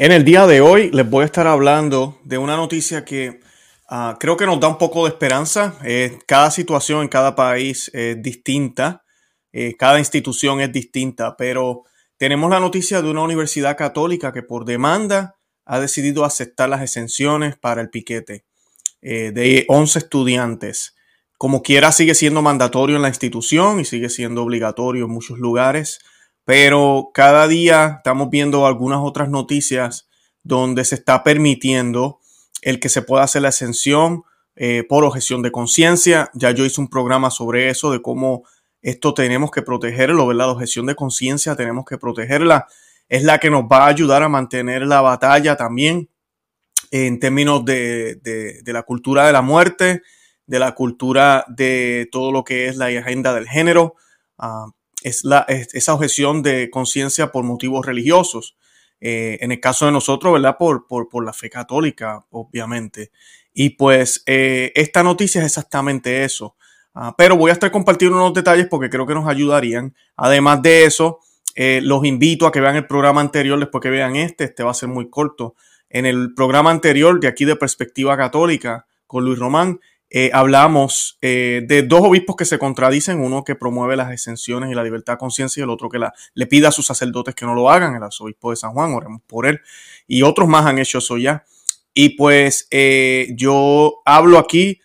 En el día de hoy les voy a estar hablando de una noticia que uh, creo que nos da un poco de esperanza. Eh, cada situación en cada país es distinta, eh, cada institución es distinta, pero tenemos la noticia de una universidad católica que por demanda ha decidido aceptar las exenciones para el piquete eh, de 11 estudiantes. Como quiera, sigue siendo mandatorio en la institución y sigue siendo obligatorio en muchos lugares pero cada día estamos viendo algunas otras noticias donde se está permitiendo el que se pueda hacer la ascensión eh, por objeción de conciencia. Ya yo hice un programa sobre eso, de cómo esto tenemos que protegerlo, ¿verdad? La objeción de conciencia tenemos que protegerla. Es la que nos va a ayudar a mantener la batalla también en términos de, la cultura de la muerte, de la cultura de todo lo que es la agenda del género. Ah, es, la, esa objeción de conciencia por motivos religiosos. Eh, en el caso de nosotros, ¿verdad? Por, por, la fe católica, obviamente. Y pues eh, esta noticia es exactamente eso. Ah, pero voy a estar compartiendo unos detalles porque creo que nos ayudarían. Además de eso, eh, los invito a que vean el programa anterior después que vean este. Este va a ser muy corto. En el programa anterior de aquí de Perspectiva Católica con Luis Román, eh, hablamos eh, de dos obispos que se contradicen, uno que promueve las exenciones y la libertad de conciencia y el otro que la, le pide a sus sacerdotes que no lo hagan, el arzobispo de San Juan, oremos por él, y otros más han hecho eso ya. Y pues eh, yo hablo aquí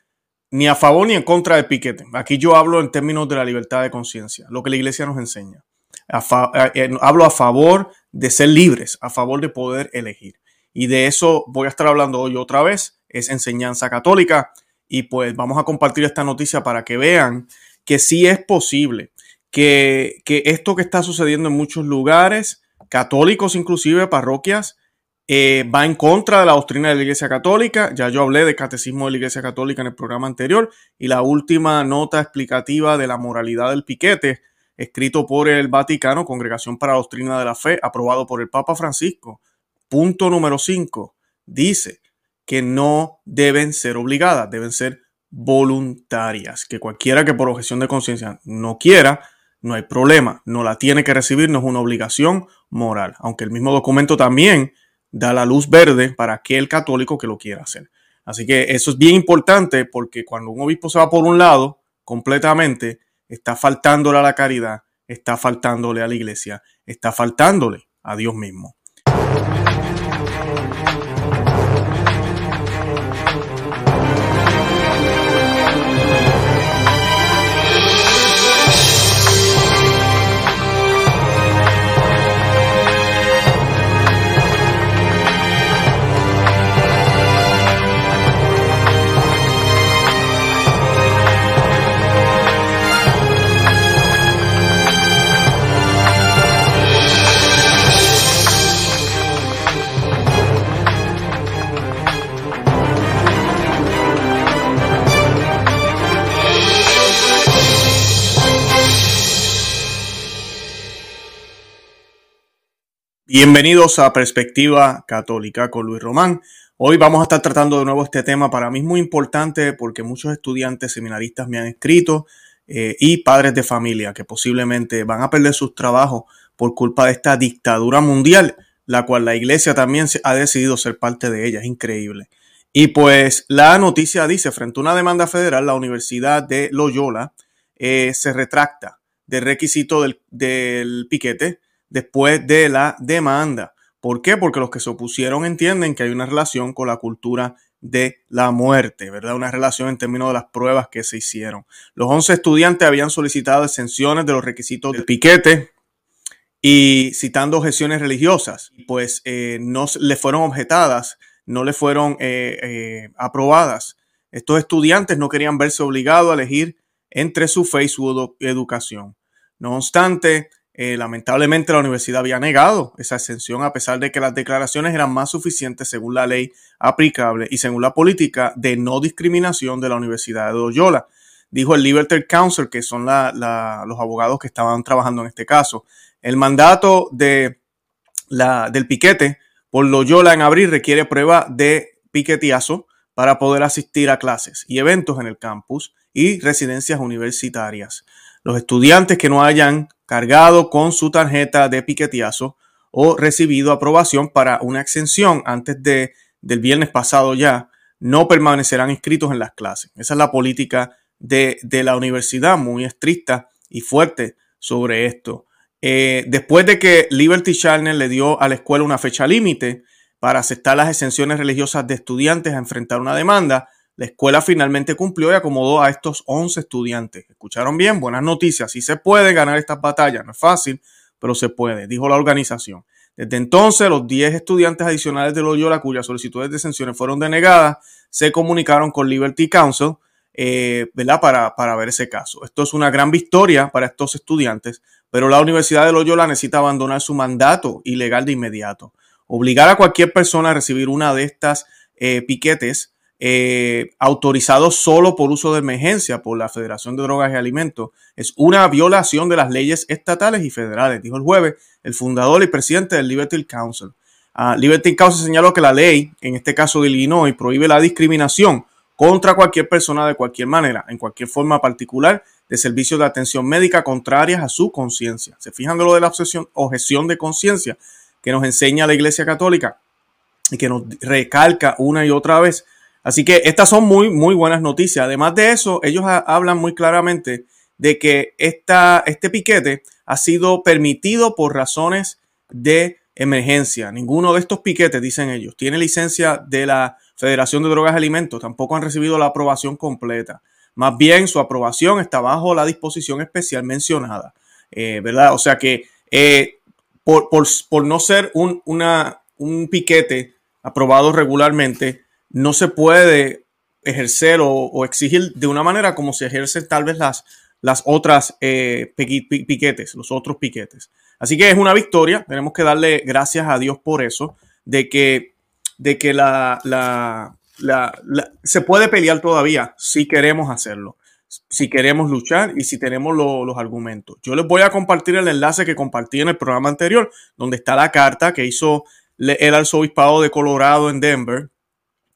ni a favor ni en contra del piquete. Aquí yo hablo en términos de la libertad de conciencia, lo que la iglesia nos enseña. hablo a favor de ser libres, a favor de poder elegir. Y de eso voy a estar hablando hoy otra vez. Es enseñanza católica y pues vamos a compartir esta noticia para que vean que sí es posible, que, esto que está sucediendo en muchos lugares, católicos inclusive, parroquias, eh, va en contra de la doctrina de la Iglesia Católica. Ya yo hablé de catecismo de la Iglesia Católica en el programa anterior y la última nota explicativa de la moralidad del piquete, escrito por el Vaticano, Congregación para la Doctrina de la Fe, aprobado por el Papa Francisco. Punto número 5. Dice, que no deben ser obligadas, deben ser voluntarias, que cualquiera que por objeción de conciencia no quiera, no hay problema, no la tiene que recibir, no es una obligación moral, aunque el mismo documento también da la luz verde para aquel católico que lo quiera hacer. Así que eso es bien importante porque cuando un obispo se va por un lado completamente, está faltándole a la caridad, está faltándole a la iglesia, está faltándole a Dios mismo. Bienvenidos a Perspectiva Católica con Luis Román. Hoy vamos a estar tratando de nuevo este tema. Para mí es muy importante porque muchos estudiantes seminaristas me han escrito eh, y padres de familia que posiblemente van a perder sus trabajos por culpa de esta dictadura mundial, la cual la iglesia también ha decidido ser parte de ella. Es increíble. Y pues la noticia dice, frente a una demanda federal, la Universidad de Loyola eh, se retracta del requisito del, del piquete después de la demanda. ¿Por qué? Porque los que se opusieron entienden que hay una relación con la cultura de la muerte, ¿verdad? Una relación en términos de las pruebas que se hicieron. Los 11 estudiantes habían solicitado exenciones de los requisitos del piquete y citando objeciones religiosas, pues eh, no le fueron objetadas, no le fueron eh, eh, aprobadas. Estos estudiantes no querían verse obligados a elegir entre su fe y su educación. No obstante, eh, lamentablemente la universidad había negado esa exención a pesar de que las declaraciones eran más suficientes según la ley aplicable y según la política de no discriminación de la Universidad de Loyola. Dijo el Liberty Council, que son los abogados que estaban trabajando en este caso. El mandato del piquete por Loyola en abril requiere prueba de piquetiazo para poder asistir a clases y eventos en el campus y residencias universitarias. Los estudiantes que no hayan cargado con su tarjeta de piquetiazo o recibido aprobación para una exención antes de, del viernes pasado ya, no permanecerán inscritos en las clases. Esa es la política de, la universidad, muy estricta y fuerte sobre esto. Eh, después de que Liberty Channel le dio a la escuela una fecha límite para aceptar las exenciones religiosas de estudiantes a enfrentar una demanda, la escuela finalmente cumplió y acomodó a estos 11 estudiantes. ¿Escucharon bien? Buenas noticias. Sí se puede ganar estas batallas. No es fácil, pero se puede, dijo la organización. Desde entonces, los 10 estudiantes adicionales de Loyola, cuyas solicitudes de exenciones fueron denegadas, se comunicaron con Liberty Council, eh, ¿verdad? Para, para ver ese caso. Esto es una gran victoria para estos estudiantes, pero la Universidad de Loyola necesita abandonar su mandato ilegal de inmediato. Obligar a cualquier persona a recibir una de estas eh, piquetes eh, autorizado solo por uso de emergencia por la Federación de Drogas y Alimentos. Es una violación de las leyes estatales y federales, dijo el jueves el fundador y presidente del Liberty Council. Uh, Liberty Council señaló que la ley, en este caso de Illinois, prohíbe la discriminación contra cualquier persona de cualquier manera, en cualquier forma particular, de servicios de atención médica contrarias a su conciencia. ¿Se fijan de lo de la obsesión, objeción de conciencia que nos enseña la Iglesia Católica y que nos recalca una y otra vez? Así que estas son muy, muy buenas noticias. Además de eso, ellos hablan muy claramente de que esta, este piquete ha sido permitido por razones de emergencia. Ninguno de estos piquetes, dicen ellos, tiene licencia de la Federación de Drogas y Alimentos. Tampoco han recibido la aprobación completa. Más bien, su aprobación está bajo la disposición especial mencionada. Eh, ¿Verdad? O sea que eh, por, por, no ser un, una, un piquete aprobado regularmente, no se puede ejercer o, exigir de una manera como se ejercen tal vez las, las otras eh, piquetes, los otros piquetes. Así que es una victoria, tenemos que darle gracias a Dios por eso, de que, de que la, la, la, se puede pelear todavía si queremos hacerlo, si queremos luchar y si tenemos los argumentos. Yo les voy a compartir el enlace que compartí en el programa anterior, donde está la carta que hizo el arzobispado de Colorado en Denver,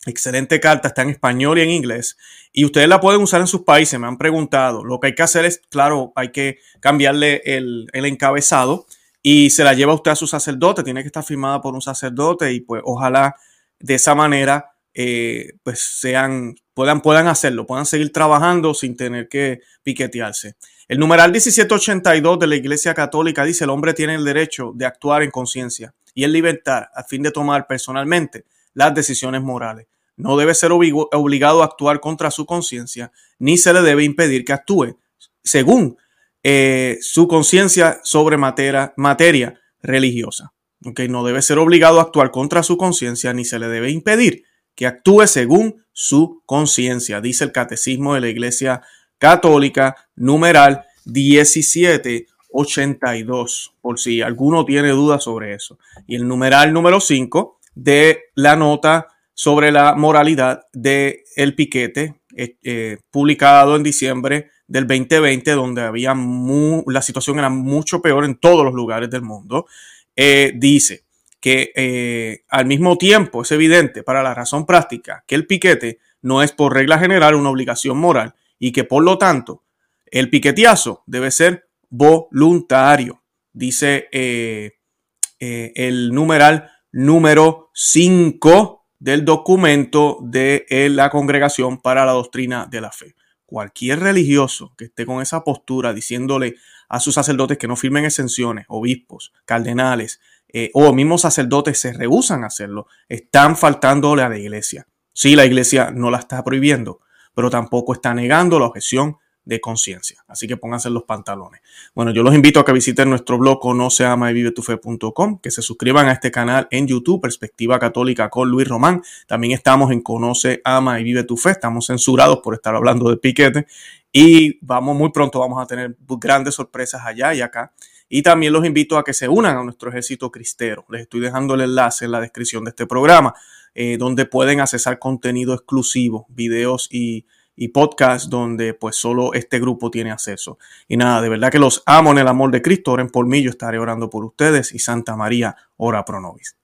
Excelente carta, está en español y en inglés. Y ustedes la pueden usar en sus países, me han preguntado. Lo que hay que hacer es, claro, hay que cambiarle el, encabezado y se la lleva usted a su sacerdote. Tiene que estar firmada por un sacerdote y pues ojalá de esa manera eh, pues sean, puedan, puedan hacerlo, puedan seguir trabajando sin tener que piquetearse. El numeral 1782 de la Iglesia Católica dice el hombre tiene el derecho de actuar en conciencia y en libertad a fin de tomar personalmente las decisiones morales. No debe ser obligado a actuar contra su conciencia, ni se le debe impedir que actúe según eh, su conciencia sobre materia, religiosa. Okay, no debe ser obligado a actuar contra su conciencia, ni se le debe impedir que actúe según su conciencia, dice el Catecismo de la Iglesia Católica, numeral 1782, por si alguno tiene dudas sobre eso. Y el numeral número 5 de la nota sobre la moralidad del el piquete eh, eh, publicado en diciembre del 2020, donde había la situación era mucho peor en todos los lugares del mundo, eh, dice que al mismo tiempo es evidente para la razón práctica que el piquete no es por regla general una obligación moral y que por lo tanto el piqueteazo debe ser voluntario, dice el numeral número 5 del documento de eh, la Congregación para la Doctrina de la Fe. Cualquier religioso que esté con esa postura diciéndole a sus sacerdotes que no firmen exenciones, obispos, cardenales eh, o mismos sacerdotes se rehusan a hacerlo, están faltándole a la iglesia. Sí, la iglesia no la está prohibiendo, pero tampoco está negando la objeción de conciencia. Así que pónganse los pantalones. Bueno, yo los invito a que visiten nuestro blog conoceama.y que se suscriban a este canal en YouTube, Perspectiva Católica con Luis Román. También estamos en Conoce, Ama y Vive tu Fe. Estamos censurados por estar hablando de piquete y vamos muy pronto vamos a tener grandes sorpresas allá y acá. Y también los invito a que se unan a nuestro ejército cristero. Les estoy dejando el enlace en la descripción de este programa, eh, donde pueden accesar contenido exclusivo, videos y y podcast donde pues solo este grupo tiene acceso. Y nada, de verdad que los amo en el amor de Cristo. Oren por mí, yo estaré orando por ustedes y Santa María, ora pro nobis.